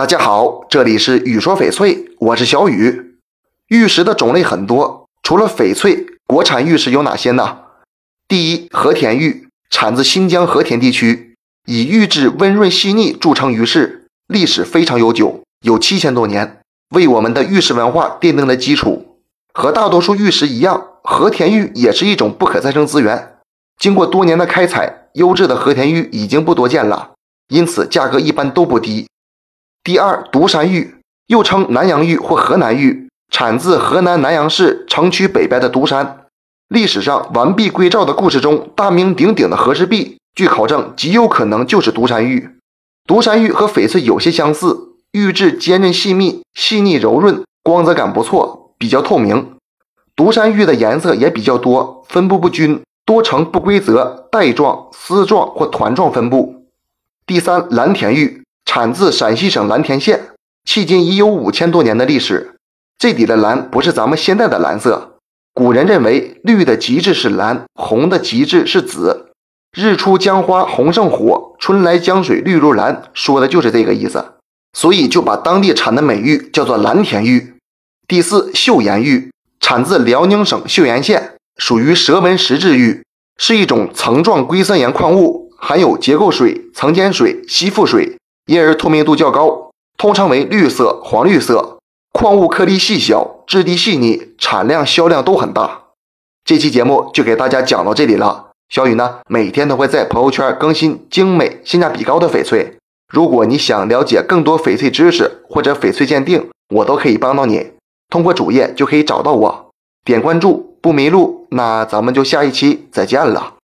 大家好，这里是雨说翡翠，我是小雨。玉石的种类很多，除了翡翠，国产玉石有哪些呢？第一，和田玉，产自新疆和田地区，以玉质温润细腻著称于世，历史非常悠久，有七千多年，为我们的玉石文化奠定了基础。和大多数玉石一样，和田玉也是一种不可再生资源。经过多年的开采，优质的和田玉已经不多见了，因此价格一般都不低。第二，独山玉又称南阳玉或河南玉，产自河南南阳市城区北边的独山。历史上完璧归赵的故事中，大名鼎鼎的和氏璧，据考证极有可能就是独山玉。独山玉和翡翠有些相似，玉质坚韧细密、细腻柔润，光泽感不错，比较透明。独山玉的颜色也比较多，分布不均，多呈不规则带状、丝状或团状分布。第三，蓝田玉产自陕西省蓝田县，迄今已有五千多年的历史。这里的蓝不是咱们现在的蓝色。古人认为绿的极致是蓝，红的极致是紫。日出江花红胜火，春来江水绿如蓝，说的就是这个意思。所以就把当地产的美玉叫做蓝田玉。第四，岫岩玉产自辽宁省岫岩县，属于蛇纹石质玉，是一种层状硅酸盐矿物，含有结构水、层间水、吸附水，因而透明度较高，通称为绿色、黄绿色。矿物颗粒细小，质地细腻，产量销量都很大。这期节目就给大家讲到这里了。小雨呢，每天都会在朋友圈更新精美、性价比高的翡翠。如果你想了解更多翡翠知识或者翡翠鉴定，我都可以帮到你。通过主页就可以找到我，点关注不迷路。那咱们就下一期再见了。